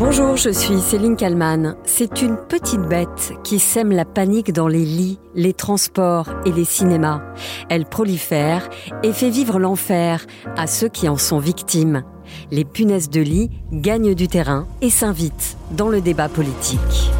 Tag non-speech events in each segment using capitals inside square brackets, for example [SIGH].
Bonjour, je suis Céline Kalman. C'est une petite bête qui sème la panique dans les lits, les transports et les cinémas. Elle prolifère et fait vivre l'enfer à ceux qui en sont victimes. Les punaises de lit gagnent du terrain et s'invitent dans le débat politique.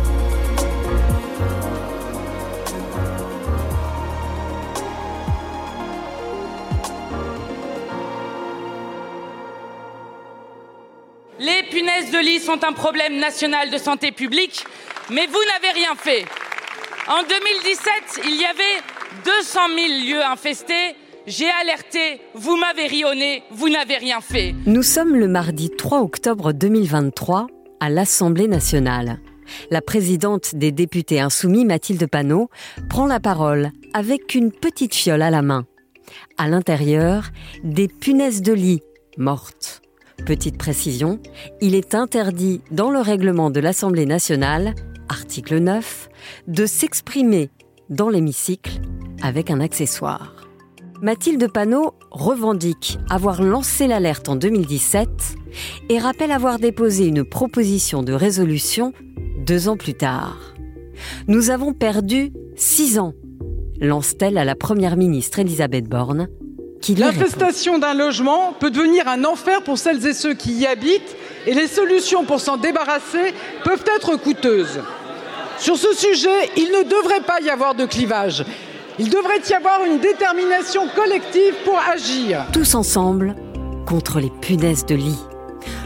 De lit sont un problème national de santé publique, mais vous n'avez rien fait. En 2017, il y avait 200 000 lieux infestés. J'ai alerté, vous m'avez rionné, vous n'avez rien fait. Nous sommes le mardi 3 octobre 2023 à l'Assemblée nationale. La présidente des députés insoumis, Mathilde Panot, prend la parole avec une petite fiole à la main. À l'intérieur, des punaises de lit mortes. Petite précision, il est interdit dans le règlement de l'Assemblée nationale, article 9, de s'exprimer dans l'hémicycle avec un accessoire. Mathilde Panot revendique avoir lancé l'alerte en 2017 et rappelle avoir déposé une proposition de résolution deux ans plus tard. Nous avons perdu six ans, lance-t-elle à la Première ministre Elisabeth Borne, L'infestation d'un logement peut devenir un enfer pour celles et ceux qui y habitent et les solutions pour s'en débarrasser peuvent être coûteuses. Sur ce sujet, il ne devrait pas y avoir de clivage. Il devrait y avoir une détermination collective pour agir. Tous ensemble contre les punaises de lit.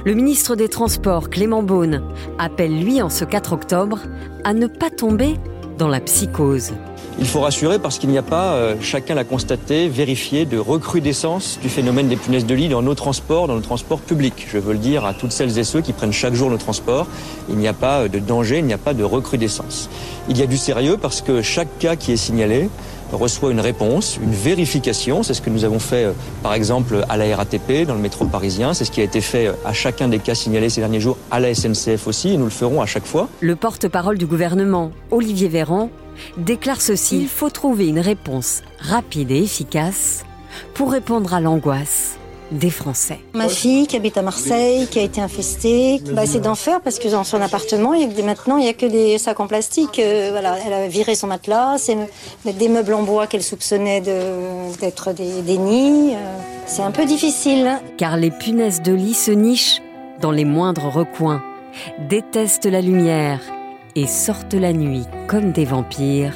Le ministre des Transports, Clément Beaune, appelle lui en ce 4 octobre à ne pas tomber dans la psychose. Il faut rassurer parce qu'il n'y a pas, euh, chacun l'a constaté, vérifié, de recrudescence du phénomène des punaises de lit dans nos transports, dans le transport public. Je veux le dire à toutes celles et ceux qui prennent chaque jour le transport. Il n'y a pas euh, de danger, il n'y a pas de recrudescence. Il y a du sérieux parce que chaque cas qui est signalé reçoit une réponse, une vérification. C'est ce que nous avons fait, euh, par exemple, à la RATP, dans le métro parisien. C'est ce qui a été fait à chacun des cas signalés ces derniers jours, à la SNCF aussi, et nous le ferons à chaque fois. Le porte-parole du gouvernement, Olivier Véran, déclare ceci. Il faut trouver une réponse rapide et efficace pour répondre à l'angoisse des Français. Ma fille qui habite à Marseille, qui a été infestée, bah, c'est d'enfer parce que dans son appartement, il y a, maintenant, il n'y a que des sacs en plastique. Euh, voilà, elle a viré son matelas, c'est des meubles en bois qu'elle soupçonnait d'être des, des, nids. Euh, c'est un peu difficile. Car les punaises de lit se nichent dans les moindres recoins, détestent la lumière et sortent la nuit comme des vampires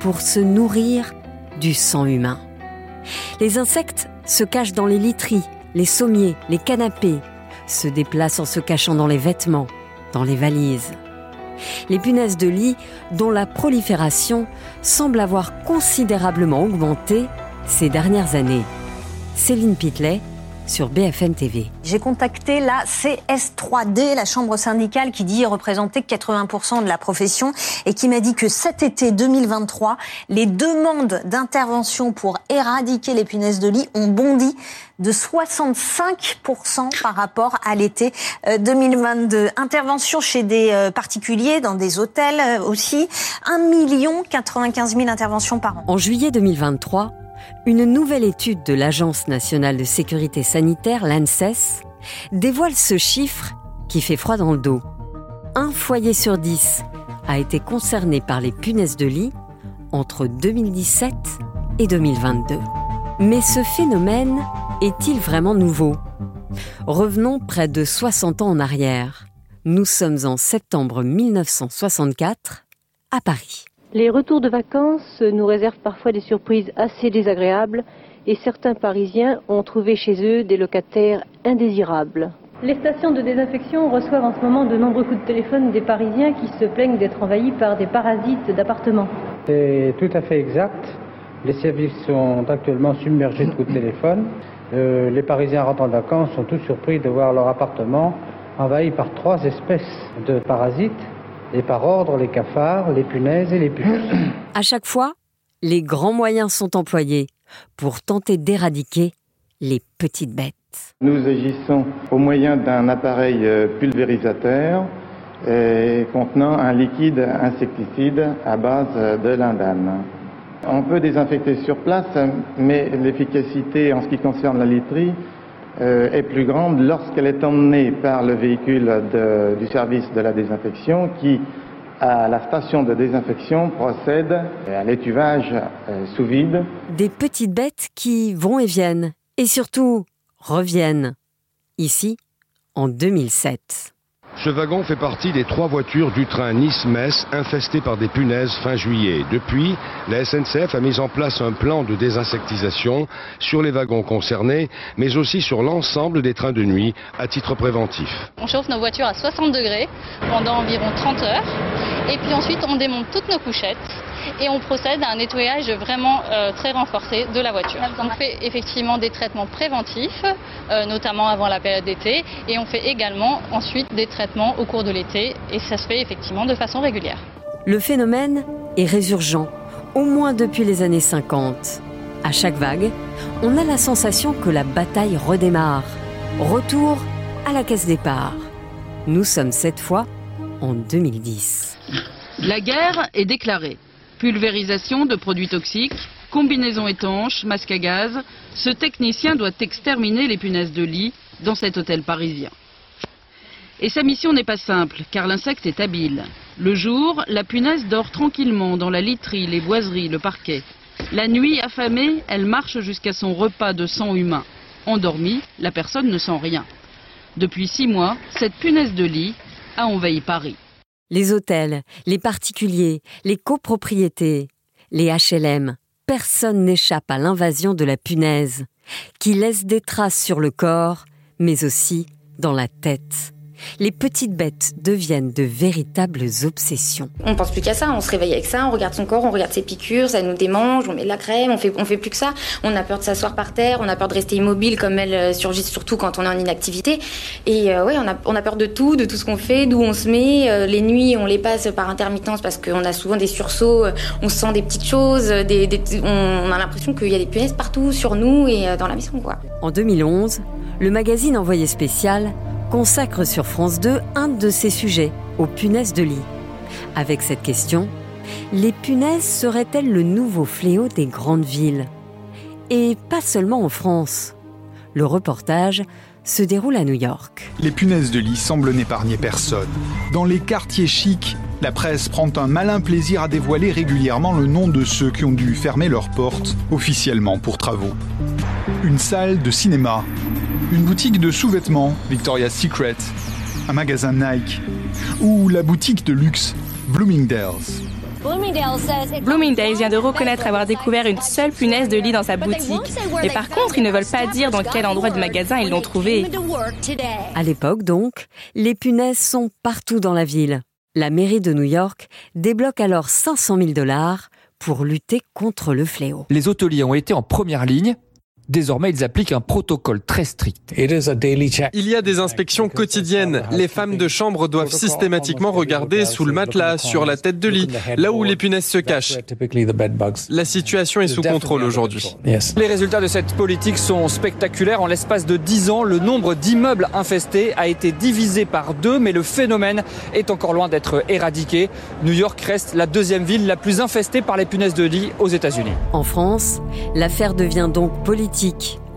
pour se nourrir du sang humain. Les insectes se cachent dans les literies, les sommiers, les canapés, se déplacent en se cachant dans les vêtements, dans les valises. Les punaises de lit, dont la prolifération semble avoir considérablement augmenté ces dernières années. Céline Pitlet, sur BFM TV. J'ai contacté la CS3D, la chambre syndicale qui dit représenter 80% de la profession et qui m'a dit que cet été 2023, les demandes d'intervention pour éradiquer les punaises de lit ont bondi de 65% par rapport à l'été 2022. Intervention chez des euh, particuliers, dans des hôtels euh, aussi. 1 95 000 interventions par an. En juillet 2023, une nouvelle étude de l'Agence nationale de sécurité sanitaire, l'ANSES, dévoile ce chiffre qui fait froid dans le dos. Un foyer sur dix a été concerné par les punaises de lit entre 2017 et 2022. Mais ce phénomène est-il vraiment nouveau? Revenons près de 60 ans en arrière. Nous sommes en septembre 1964 à Paris. Les retours de vacances nous réservent parfois des surprises assez désagréables et certains Parisiens ont trouvé chez eux des locataires indésirables. Les stations de désinfection reçoivent en ce moment de nombreux coups de téléphone des Parisiens qui se plaignent d'être envahis par des parasites d'appartements. C'est tout à fait exact. Les services sont actuellement submergés de coups de téléphone. Euh, les Parisiens rentrant de vacances sont tous surpris de voir leur appartement envahi par trois espèces de parasites et par ordre les cafards, les punaises et les puces. À chaque fois, les grands moyens sont employés pour tenter d'éradiquer les petites bêtes. Nous agissons au moyen d'un appareil euh, pulvérisateur contenant un liquide insecticide à base de lindane. On peut désinfecter sur place, mais l'efficacité en ce qui concerne la literie euh, est plus grande lorsqu'elle est emmenée par le véhicule du service de la désinfection qui, à la station de désinfection, procède à l'étuvage euh, sous vide. Des petites bêtes qui vont et viennent, et surtout reviennent. Ici, en 2007. Ce wagon fait partie des trois voitures du train Nice-Metz infestées par des punaises fin juillet. Depuis, la SNCF a mis en place un plan de désinsectisation sur les wagons concernés, mais aussi sur l'ensemble des trains de nuit à titre préventif. On chauffe nos voitures à 60 degrés pendant environ 30 heures et puis ensuite on démonte toutes nos couchettes et on procède à un nettoyage vraiment euh, très renforcé de la voiture. On fait effectivement des traitements préventifs, euh, notamment avant la période d'été, et on fait également ensuite des traitements au cours de l'été, et ça se fait effectivement de façon régulière. Le phénomène est résurgent, au moins depuis les années 50. À chaque vague, on a la sensation que la bataille redémarre. Retour à la caisse départ. Nous sommes cette fois en 2010. La guerre est déclarée. Pulvérisation de produits toxiques, combinaison étanche, masque à gaz, ce technicien doit exterminer les punaises de lit dans cet hôtel parisien. Et sa mission n'est pas simple, car l'insecte est habile. Le jour, la punaise dort tranquillement dans la literie, les boiseries, le parquet. La nuit, affamée, elle marche jusqu'à son repas de sang humain. Endormie, la personne ne sent rien. Depuis six mois, cette punaise de lit a envahi Paris. Les hôtels, les particuliers, les copropriétés, les HLM, personne n'échappe à l'invasion de la punaise, qui laisse des traces sur le corps, mais aussi dans la tête les petites bêtes deviennent de véritables obsessions. On pense plus qu'à ça, on se réveille avec ça, on regarde son corps, on regarde ses piqûres, ça nous démange, on met de la crème, on fait, on fait plus que ça. On a peur de s'asseoir par terre, on a peur de rester immobile comme elles euh, surgissent surtout quand on est en inactivité. Et euh, ouais, on a, on a peur de tout, de tout ce qu'on fait, d'où on se met. Euh, les nuits, on les passe par intermittence parce qu'on a souvent des sursauts, on sent des petites choses, des, on a l'impression qu'il y a des punaises partout sur nous et dans la maison. Quoi. En 2011, le magazine Envoyé spécial consacre sur France 2 un de ses sujets, aux punaises de lit. Avec cette question, les punaises seraient-elles le nouveau fléau des grandes villes? Et pas seulement en France. Le reportage se déroule à New York. Les punaises de lit semblent n'épargner personne. Dans les quartiers chics, la presse prend un malin plaisir à dévoiler régulièrement le nom de ceux qui ont dû fermer leurs portes officiellement pour travaux. Une salle de cinéma, une boutique de sous-vêtements, Victoria's Secret, un magasin Nike, ou la boutique de luxe, Bloomingdale's. Bloomingdale's vient de reconnaître avoir découvert une seule punaise de lit dans sa boutique. Mais par contre, ils ne veulent pas dire dans quel endroit du magasin ils l'ont trouvée. À l'époque, donc, les punaises sont partout dans la ville. La mairie de New York débloque alors 500 000 dollars pour lutter contre le fléau. Les hôteliers ont été en première ligne Désormais, ils appliquent un protocole très strict. Il y a des inspections quotidiennes. Les femmes de chambre doivent systématiquement regarder sous le matelas, sur la tête de lit, là où les punaises se cachent. La situation est sous contrôle aujourd'hui. Les résultats de cette politique sont spectaculaires. En l'espace de 10 ans, le nombre d'immeubles infestés a été divisé par deux, mais le phénomène est encore loin d'être éradiqué. New York reste la deuxième ville la plus infestée par les punaises de lit aux États-Unis. En France, l'affaire devient donc politique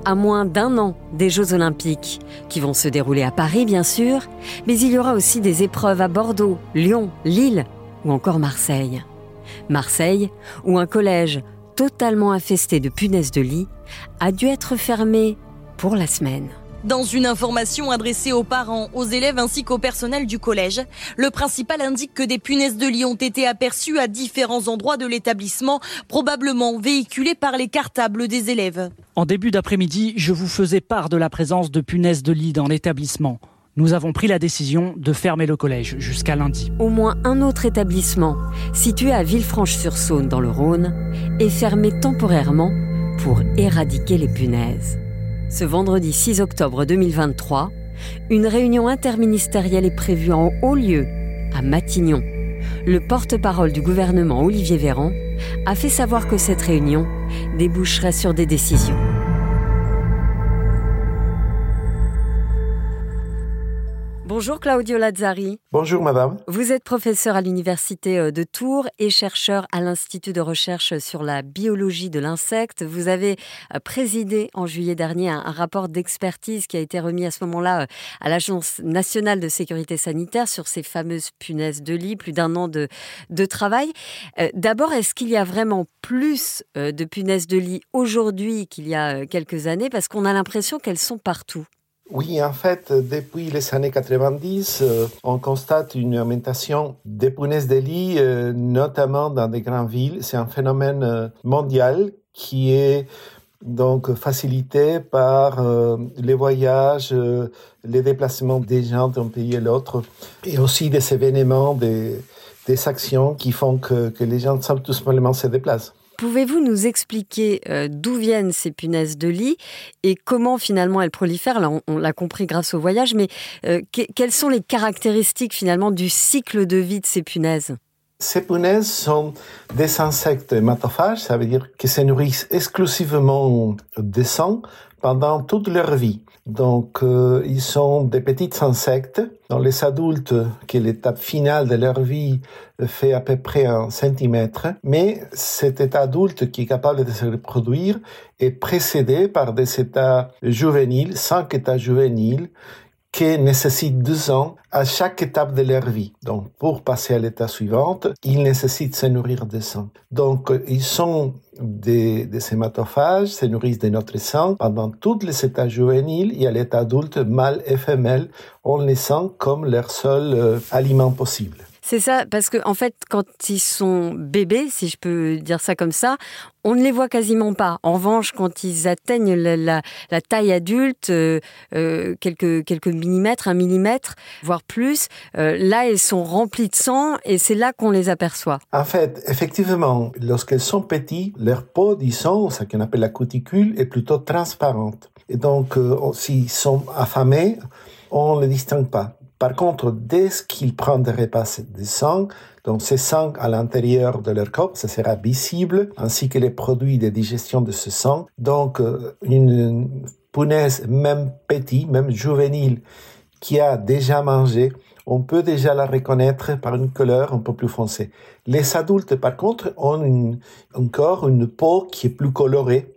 à moins d'un an des Jeux olympiques, qui vont se dérouler à Paris bien sûr, mais il y aura aussi des épreuves à Bordeaux, Lyon, Lille ou encore Marseille. Marseille, où un collège totalement infesté de punaises de lit a dû être fermé pour la semaine. Dans une information adressée aux parents, aux élèves ainsi qu'au personnel du collège, le principal indique que des punaises de lit ont été aperçues à différents endroits de l'établissement, probablement véhiculées par les cartables des élèves. En début d'après-midi, je vous faisais part de la présence de punaises de lit dans l'établissement. Nous avons pris la décision de fermer le collège jusqu'à lundi. Au moins un autre établissement, situé à Villefranche-sur-Saône dans le Rhône, est fermé temporairement pour éradiquer les punaises. Ce vendredi 6 octobre 2023, une réunion interministérielle est prévue en haut lieu, à Matignon. Le porte-parole du gouvernement, Olivier Véran, a fait savoir que cette réunion déboucherait sur des décisions. Bonjour Claudio Lazzari. Bonjour madame. Vous êtes professeur à l'université euh, de Tours et chercheur à l'Institut de recherche sur la biologie de l'insecte. Vous avez euh, présidé en juillet dernier un, rapport d'expertise qui a été remis à ce moment-là euh, à l'Agence nationale de sécurité sanitaire sur ces fameuses punaises de lit, plus d'un an de, de travail. D'abord, est-ce qu'il y a vraiment plus de punaises de lit aujourd'hui qu'il y a quelques années? Parce qu'on a l'impression qu'elles sont partout. Oui, en fait, depuis les années 90, euh, on constate une augmentation des punaises de euh, notamment dans des grandes villes. C'est un phénomène euh, mondial qui est donc facilité par les voyages, les déplacements des gens d'un pays à l'autre, et aussi des événements, des, actions qui font que, que les gens simplement se déplacent. Pouvez-vous nous expliquer euh, d'où viennent ces punaises de lit et comment finalement elles prolifèrent? On, l'a compris grâce au voyage, mais euh, quelles sont les caractéristiques finalement du cycle de vie de ces punaises? Ces punaises sont des insectes hématophages, ça veut dire qu'ils se nourrissent exclusivement de sang pendant toute leur vie. Donc, euh, ils sont des petits insectes. Dans les adultes, qui est l'étape finale de leur vie, fait à peu près un centimètre. Mais cet état adulte qui est capable de se reproduire est précédé par des états juvéniles, cinq états juvéniles, qui nécessitent deux ans à chaque étape de leur vie. Donc, pour passer à l'état suivant, ils nécessitent se nourrir de sang. Donc, ils sont des, des hématophages, se nourrissent de notre sang pendant tous les états juvéniles et à l'état adulte, mâle et femelle, on les sent comme leur seul euh, aliment possible. C'est ça, parce que en fait, quand ils sont bébés, si je peux dire ça comme ça, on ne les voit quasiment pas. En revanche, quand ils atteignent la, taille adulte, euh, euh, quelques, quelques millimètres, un millimètre, voire plus, euh, là, elles sont remplies de sang et c'est là qu'on les aperçoit. En fait, effectivement, lorsqu'elles sont petites, leur peau, disons, ce qu'on appelle la cuticule, est plutôt transparente. Et donc, s'ils sont affamés, on ne les distingue pas. Par contre, dès qu'ils prennent des repas de sang, donc ce sang à l'intérieur de leur corps, ça sera visible, ainsi que les produits de digestion de ce sang. Donc, euh, une punaise, même petite, même juvénile, qui a déjà mangé, on peut déjà la reconnaître par une couleur un peu plus foncée. Les adultes, par contre, ont encore une peau qui est plus colorée,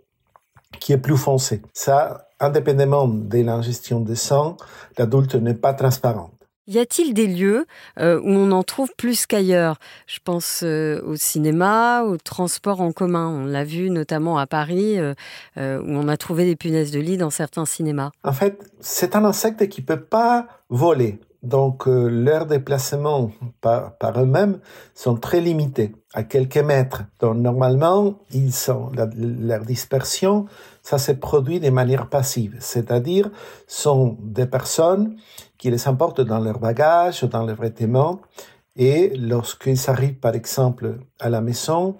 qui est plus foncée. Ça, indépendamment de l'ingestion de sang, l'adulte n'est pas transparent. Y a-t-il des lieux euh, où on en trouve plus qu'ailleurs? Je pense euh, au cinéma, au transport en commun. On l'a vu notamment à Paris, euh, où on a trouvé des punaises de lit dans certains cinémas. En fait, c'est un insecte qui peut pas voler. Donc, leurs déplacements par, eux-mêmes sont très limités, à quelques mètres. Donc, normalement, ils sont, leur dispersion ça se produit de manière passive, c'est-à-dire sont des personnes qui les emportent dans leur bagage dans leurs vêtements et lorsqu'ils arrivent par exemple à la maison,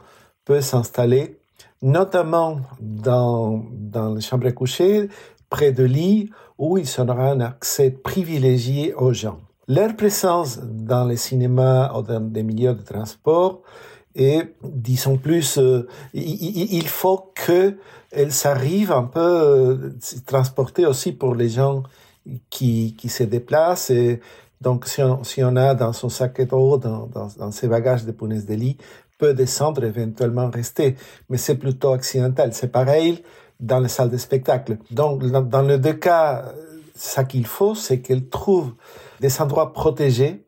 peuvent s'installer notamment dans, dans les chambres à coucher, près de lit, où ils auront un accès privilégié aux gens. Leur présence dans les cinémas ou dans des milieux de transport et disons plus, euh, il, faut que elle s'arrive un peu euh, transporter aussi pour les gens qui, qui se déplacent. Donc, si on, si on a dans son sac à dos, dans, dans, dans ses bagages de punaises de lit, peut descendre, éventuellement rester. Mais c'est plutôt accidentel. C'est pareil dans les salles de spectacle. Donc, dans, les deux cas, ce qu'il faut, c'est qu'elle trouve des endroits protégés,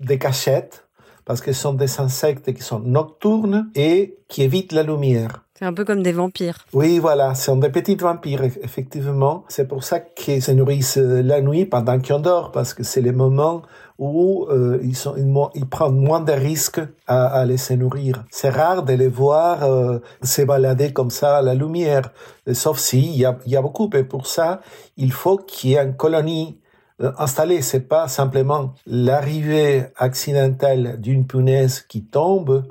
des cachettes, parce que ce sont des insectes qui sont nocturnes et qui évitent la lumière. C'est un peu comme des vampires. Oui, voilà, ce sont des petits vampires, effectivement. C'est pour ça qu'ils se nourrissent euh, la nuit pendant qu'on dort, parce que c'est les moments où euh, ils, prennent moins de risques à, à les se nourrir. C'est rare de les voir euh, se balader comme ça à la lumière, sauf si il y a, y a beaucoup. Mais pour ça, il faut qu'il y ait une colonie euh, installer, c'est pas simplement l'arrivée accidentelle d'une punaise qui tombe euh,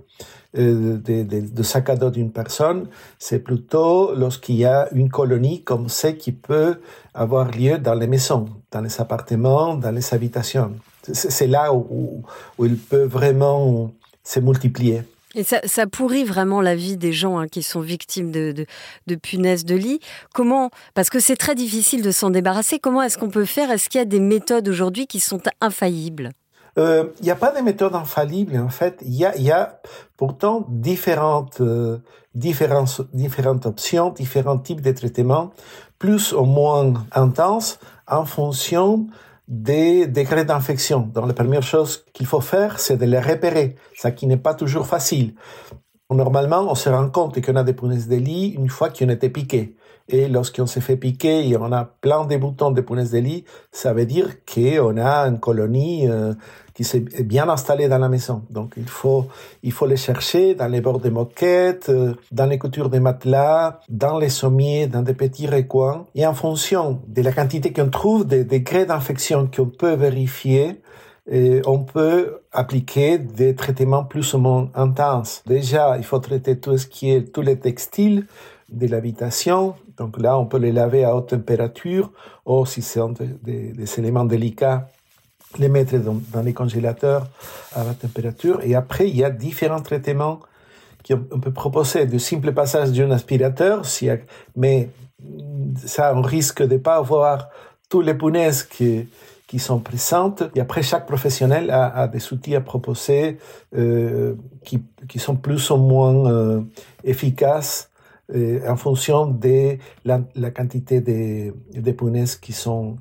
de, de, sac à dos d'une personne, c'est plutôt lorsqu'il y a une colonie comme celle qui peut avoir lieu dans les maisons, dans les appartements, dans les habitations. C'est là où, où, il peut vraiment se multiplier. Et ça, pourrit vraiment la vie des gens hein, qui sont victimes de, de, punaises de lit. Comment Parce que c'est très difficile de s'en débarrasser. Comment est-ce qu'on peut faire? Est-ce qu'il y a des méthodes aujourd'hui qui sont infaillibles? Il euh, n'y a pas de méthode infaillible en fait. Il y a, pourtant différentes, euh, différentes, différentes options, différents types de traitements, plus ou moins intenses en fonction des degrés d'infection. Donc la première chose qu'il faut faire, c'est de les repérer, ça qui n'est pas toujours facile. Normalement, on se rend compte qu'on a des punaises de lit une fois qu'on été piqué. Et lorsqu'on s'est fait piquer et on a plein de boutons de punaises de lit, ça veut dire qu'on a une colonie euh, qui s'est bien installée dans la maison. Donc il faut, il faut les chercher dans les bords des moquettes, euh, dans les coutures des matelas, dans les sommiers, dans des petits recoins. Et en fonction de la quantité qu'on trouve, des degrés d'infection qu'on peut vérifier, on peut appliquer des traitements plus ou moins intenses. Déjà, il faut traiter tout ce qui est tous les textiles de l'habitation. Donc là, on peut les laver à haute température, ou si c'est des, des, éléments délicats, les mettre dans, les congélateurs à la température. Et après, il y a différents traitements qu'on peut proposer. De simple passage d'un aspirateur, si, mais ça, on risque de pas avoir tous les punaises qui, qui sont présentes. Et après, chaque professionnel a, des outils à proposer euh, qui, qui, sont plus ou moins euh, efficaces euh, en fonction de la, la quantité de, de, punaises qui sont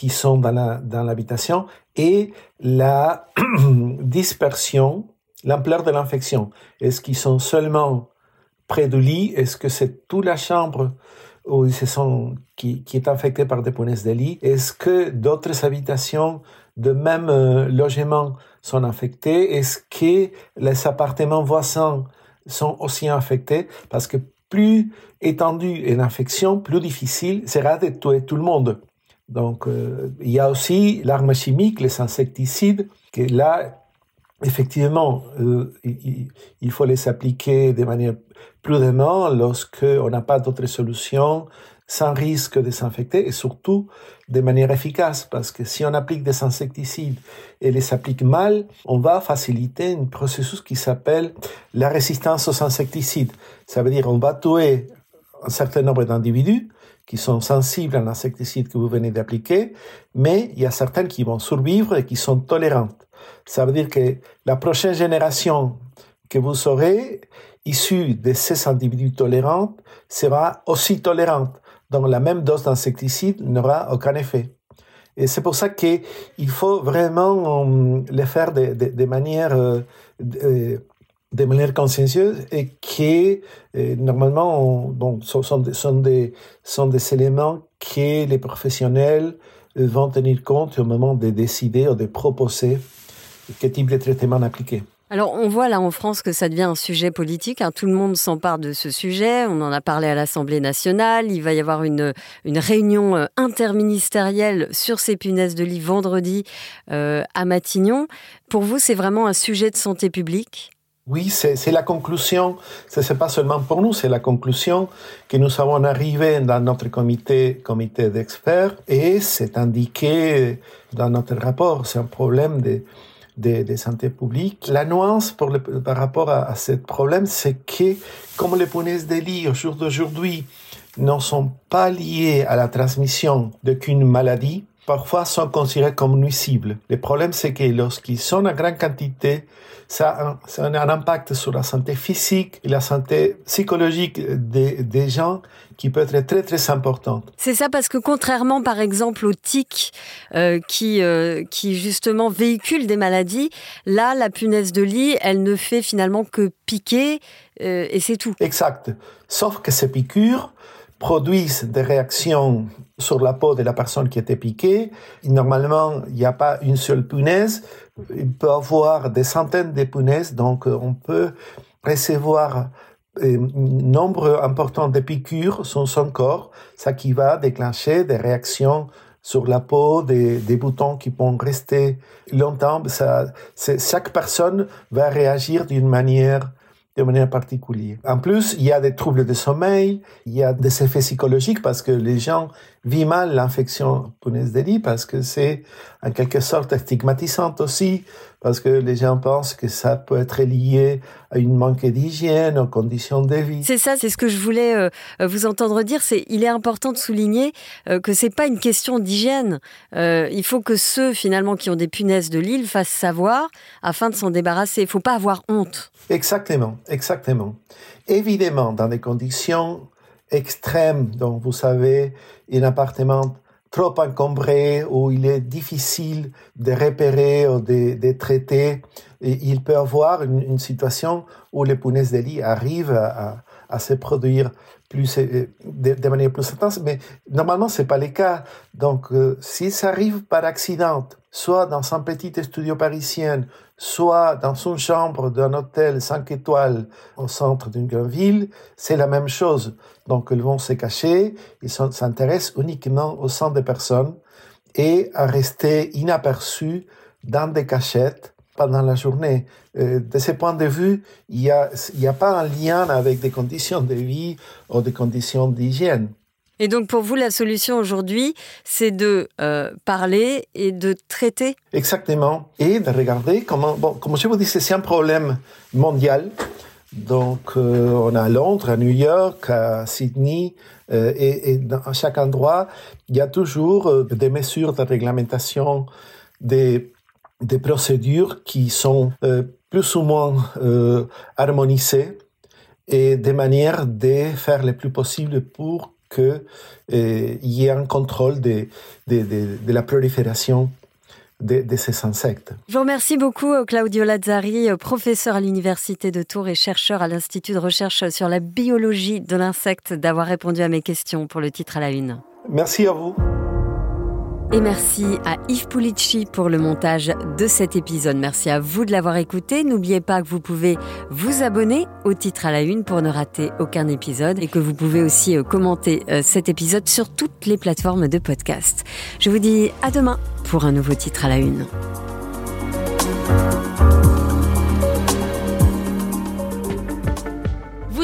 qui sont dans l'habitation la, et la [CLEARS THROAT] dispersion, l'ampleur de l'infection. Est-ce qu'ils sont seulement près du lit? Est-ce que c'est toute la chambre où ils se sont, qui, est infecté par des punaises de lit? Est-ce que d'autres habitations de même euh, logement sont infectées? Est-ce que les appartements voisins sont aussi infectés? Parce que plus étendue est l'infection, plus difficile sera de tuer tout le monde. Donc, euh, il y a aussi l'arme chimique, les insecticides, que là, effectivement, euh, il, faut les appliquer de manière prudemment lorsqu'on n'a pas d'autres solutions, sans risque de s'infecter et surtout de manière efficace, parce que si on applique des insecticides et les applique mal, on va faciliter un processus qui s'appelle la résistance aux insecticides. Ça veut dire on va tuer un certain nombre d'individus qui sont sensibles à l'insecticide que vous venez d'appliquer, mais il y a certaines qui vont survivre et qui sont tolérantes. Ça veut dire que la prochaine génération que vous aurez, issue de ces individus tolérants, sera aussi tolérante. Donc la même dose d'insecticide n'aura aucun effet. Et c'est pour ça qu'il faut vraiment euh, le faire de, manière euh, de, manière consciencieuse et que euh, normalement sont, sont, des, sont des éléments que les professionnels vont tenir compte au moment de décider ou de proposer quel type de traitement appliquer. Alors on voit là en France que ça devient un sujet politique. Hein. Tout le monde s'empare de ce sujet. On en a parlé à l'Assemblée nationale. Il va y avoir une, une réunion euh, interministérielle sur ces punaises de lit vendredi euh, à Matignon. Pour vous, c'est vraiment un sujet de santé publique? Oui, c'est la conclusion. Ce n'est pas seulement pour nous, c'est la conclusion que nous avons arrivé dans notre comité, comité d'experts et c'est indiqué dans notre rapport. C'est un problème de, de, santé publique. La nuance par rapport à, ce problème, c'est que comme les punaises de au jour d'aujourd'hui ne sont pas liées à la transmission d'aucune maladie, parfois sont considérés comme nuisibles. Le problème, c'est que lorsqu'ils sont en grande quantité, ça a, un, ça a un impact sur la santé physique et la santé psychologique des, des gens qui peut être très très importante. C'est ça parce que contrairement par exemple aux tiques euh, qui euh, qui justement véhiculent des maladies, là la punaise de lit, elle ne fait finalement que piquer euh, et c'est tout. Exact. Sauf que ces piqûres produisent des réactions sur la peau de la personne qui était piquée. normalement, il n'y a pas une seule punaise. Il peut avoir des centaines de punaises, donc euh, on peut recevoir euh, un nombre important de piqûres sur son corps, ça qui va déclencher des réactions sur la peau, des, boutons qui vont rester longtemps. Chaque personne va réagir d'une manière de manière particulière. En plus, il y a des troubles de sommeil, il y a des effets psychologiques parce que les gens vit mal l'infection punaise de lit parce que c'est en quelque sorte stigmatisante aussi, parce que les gens pensent que ça peut être lié à une manque d'hygiène, aux conditions de vie. C'est ça, c'est ce que je voulais euh, vous entendre dire. C'est, il est important de souligner euh, que c'est pas une question d'hygiène. Euh, il faut que ceux finalement qui ont des punaises de lit fassent savoir afin de s'en débarrasser. Il faut pas avoir honte. Exactement, exactement. Évidemment, dans des conditions extrêmes, donc vous savez, un appartement trop encombré, où il est difficile de repérer ou de, traiter. Il peut avoir une, situation où les punaises de lit arrivent à, se produire plus euh, de, de, manière plus intense, mais normalement c'est pas le cas. Donc euh, si ça arrive par accident, soit dans un petit studio parisien, soit dans une chambre d'un hôtel 5 étoiles au centre d'une grande ville, c'est la même chose. Donc ils vont se cacher, ils s'intéressent uniquement au sang des personnes et à rester inaperçus dans des cachettes pendant la journée. Euh, de ce point de vue, il n'y a, a pas un lien avec des conditions de vie ou des conditions d'hygiène. Et donc pour vous, la solution aujourd'hui, c'est de euh, parler et de traiter Exactement. Et de regarder comment... Bon, comme je vous dis, c'est un problème mondial. Donc euh, on a à Londres, à New York, à Sydney, euh, et, dans, à chaque endroit, il y a toujours des mesures de réglementation des des procédures qui sont plus ou moins harmonisées et des manières de faire le plus possible pour que euh, y ait un contrôle de, de, de, de la prolifération de, de, ces insectes. Je vous remercie beaucoup Claudio Lazzari, professeur à l'Université de Tours et chercheur à l'Institut de recherche sur la biologie de l'insecte, d'avoir répondu à mes questions pour le titre à la une. Merci à vous. Et merci à Yves Pulici pour le montage de cet épisode. Merci à vous de l'avoir écouté. N'oubliez pas que vous pouvez vous abonner au titre à la une pour ne rater aucun épisode et que vous pouvez aussi commenter cet épisode sur toutes les plateformes de podcast. Je vous dis à demain pour un nouveau titre à la une.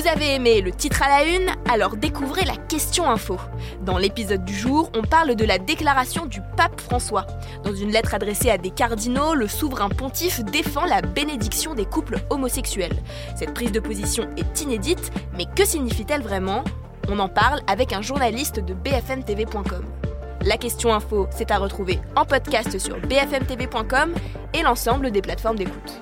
Vous avez aimé le titre à la une Alors découvrez la question info. Dans l'épisode du jour, on parle de la déclaration du pape François. Dans une lettre adressée à des cardinaux, le souverain pontife défend la bénédiction des couples homosexuels. Cette prise de position est inédite, mais que signifie-t-elle vraiment? On en parle avec un journaliste de bfmtv.com. La question info, c'est à retrouver en podcast sur bfmtv.com et l'ensemble des plateformes d'écoute.